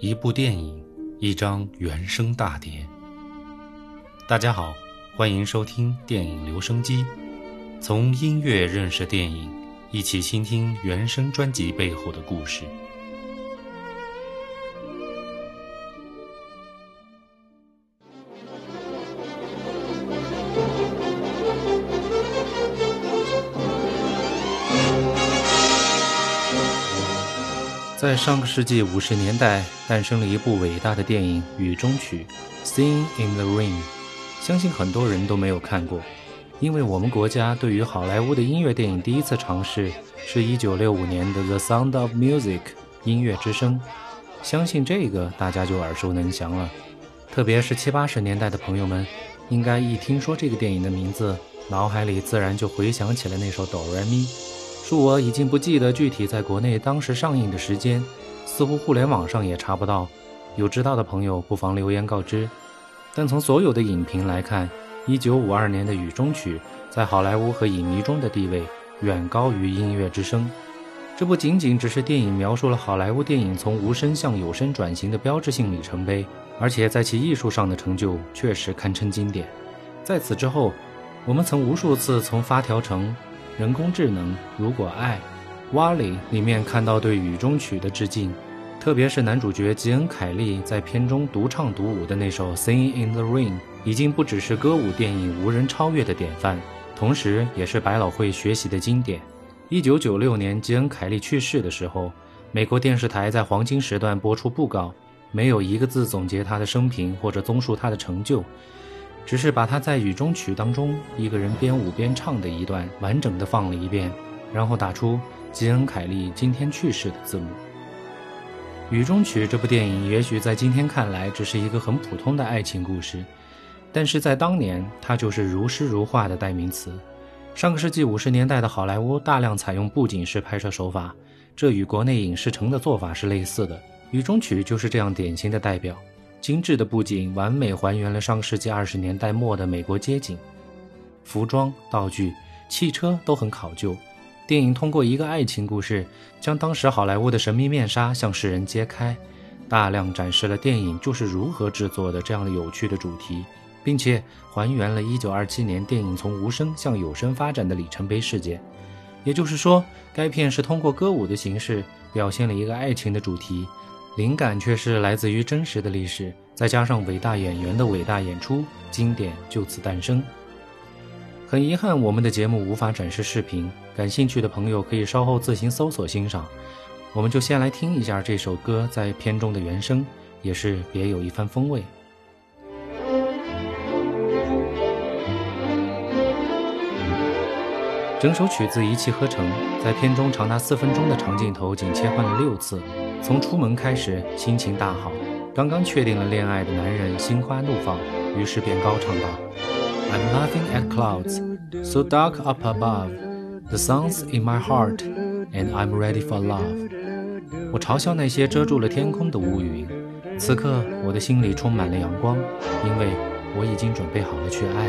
一部电影，一张原声大碟。大家好，欢迎收听电影留声机，从音乐认识电影，一起倾听原声专辑背后的故事。在上个世纪五十年代，诞生了一部伟大的电影《雨中曲》（Sing in the Rain）。相信很多人都没有看过，因为我们国家对于好莱坞的音乐电影第一次尝试是一九六五年的《The Sound of Music》（音乐之声）。相信这个大家就耳熟能详了，特别是七八十年代的朋友们，应该一听说这个电影的名字，脑海里自然就回想起了那首《哆来咪》。恕我已经不记得具体在国内当时上映的时间，似乎互联网上也查不到。有知道的朋友不妨留言告知。但从所有的影评来看，1952年的《雨中曲》在好莱坞和影迷中的地位远高于《音乐之声》。这不仅仅只是电影描述了好莱坞电影从无声向有声转型的标志性里程碑，而且在其艺术上的成就确实堪称经典。在此之后，我们曾无数次从发条城。人工智能，如果爱，《瓦里》里面看到对《雨中曲》的致敬，特别是男主角吉恩·凯利在片中独唱独舞的那首《Singing in the Rain》，已经不只是歌舞电影无人超越的典范，同时也是百老汇学习的经典。一九九六年，吉恩·凯利去世的时候，美国电视台在黄金时段播出布告，没有一个字总结他的生平或者综述他的成就。只是把他在雨中曲当中一个人边舞边唱的一段完整的放了一遍，然后打出吉恩·凯利今天去世的字幕。雨中曲这部电影也许在今天看来只是一个很普通的爱情故事，但是在当年它就是如诗如画的代名词。上个世纪五十年代的好莱坞大量采用布景式拍摄手法，这与国内影视城的做法是类似的。雨中曲就是这样典型的代表。精致的布景完美还原了上世纪二十年代末的美国街景，服装、道具、汽车都很考究。电影通过一个爱情故事，将当时好莱坞的神秘面纱向世人揭开，大量展示了电影就是如何制作的这样的有趣的主题，并且还原了一九二七年电影从无声向有声发展的里程碑事件。也就是说，该片是通过歌舞的形式表现了一个爱情的主题。灵感却是来自于真实的历史，再加上伟大演员的伟大演出，经典就此诞生。很遗憾，我们的节目无法展示视频，感兴趣的朋友可以稍后自行搜索欣赏。我们就先来听一下这首歌在片中的原声，也是别有一番风味。整首曲子一气呵成，在片中长达四分钟的长镜头仅切换了六次。从出门开始，心情大好，刚刚确定了恋爱的男人心花怒放，于是便高唱道：“I'm laughing at clouds so dark up above, the sun's in my heart, and I'm ready for love。”我嘲笑那些遮住了天空的乌云，此刻我的心里充满了阳光，因为我已经准备好了去爱。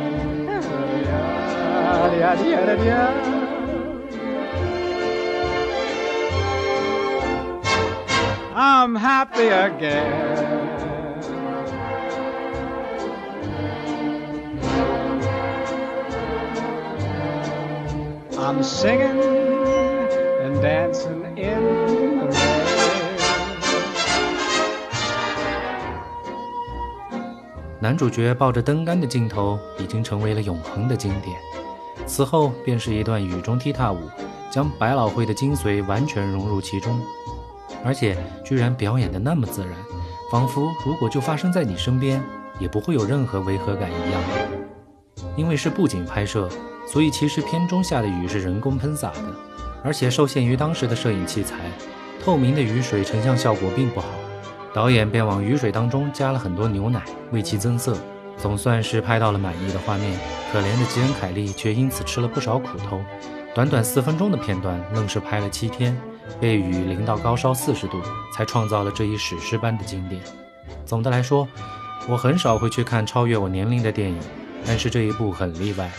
I'm happy again. I'm singing and dancing in the rain. 男主角抱着灯杆的镜头已经成为了永恒的经典。此后便是一段雨中踢踏舞，将百老汇的精髓完全融入其中，而且居然表演的那么自然，仿佛如果就发生在你身边，也不会有任何违和感一样。因为是布景拍摄，所以其实片中下的雨是人工喷洒的，而且受限于当时的摄影器材，透明的雨水成像效果并不好。导演便往雨水当中加了很多牛奶，为其增色，总算是拍到了满意的画面。可怜的吉恩·凯利却因此吃了不少苦头，短短四分钟的片段，愣是拍了七天，被雨淋到高烧四十度，才创造了这一史诗般的经典。总的来说，我很少会去看超越我年龄的电影，但是这一部很例外，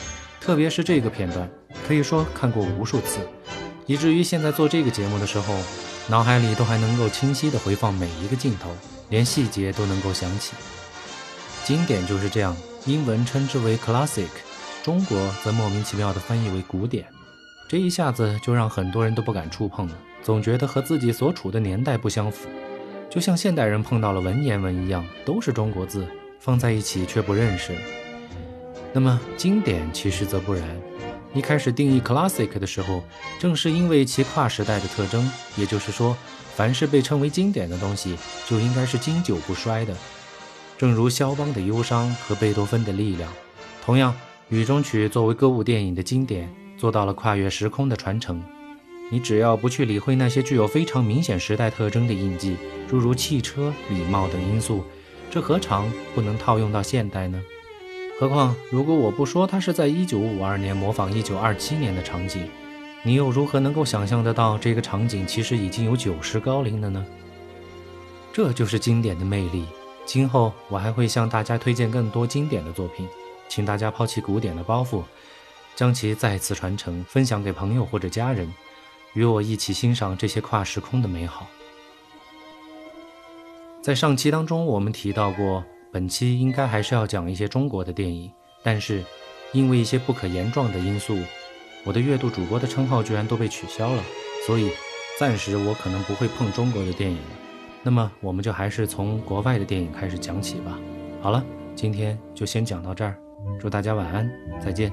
特别是这个片段，可以说看过无数次，以至于现在做这个节目的时候。脑海里都还能够清晰地回放每一个镜头，连细节都能够想起。经典就是这样，英文称之为 classic，中国则莫名其妙地翻译为古典。这一下子就让很多人都不敢触碰了，总觉得和自己所处的年代不相符，就像现代人碰到了文言文一样，都是中国字，放在一起却不认识。那么经典其实则不然。一开始定义 classic 的时候，正是因为其跨时代的特征，也就是说，凡是被称为经典的东西，就应该是经久不衰的。正如肖邦的忧伤和贝多芬的力量，同样，《雨中曲》作为歌舞电影的经典，做到了跨越时空的传承。你只要不去理会那些具有非常明显时代特征的印记，诸如汽车、礼貌等因素，这何尝不能套用到现代呢？何况，如果我不说它是在一九五二年模仿一九二七年的场景，你又如何能够想象得到这个场景其实已经有九十高龄了呢？这就是经典的魅力。今后我还会向大家推荐更多经典的作品，请大家抛弃古典的包袱，将其再次传承，分享给朋友或者家人，与我一起欣赏这些跨时空的美好。在上期当中，我们提到过。本期应该还是要讲一些中国的电影，但是因为一些不可言状的因素，我的月度主播的称号居然都被取消了，所以暂时我可能不会碰中国的电影。那么我们就还是从国外的电影开始讲起吧。好了，今天就先讲到这儿，祝大家晚安，再见。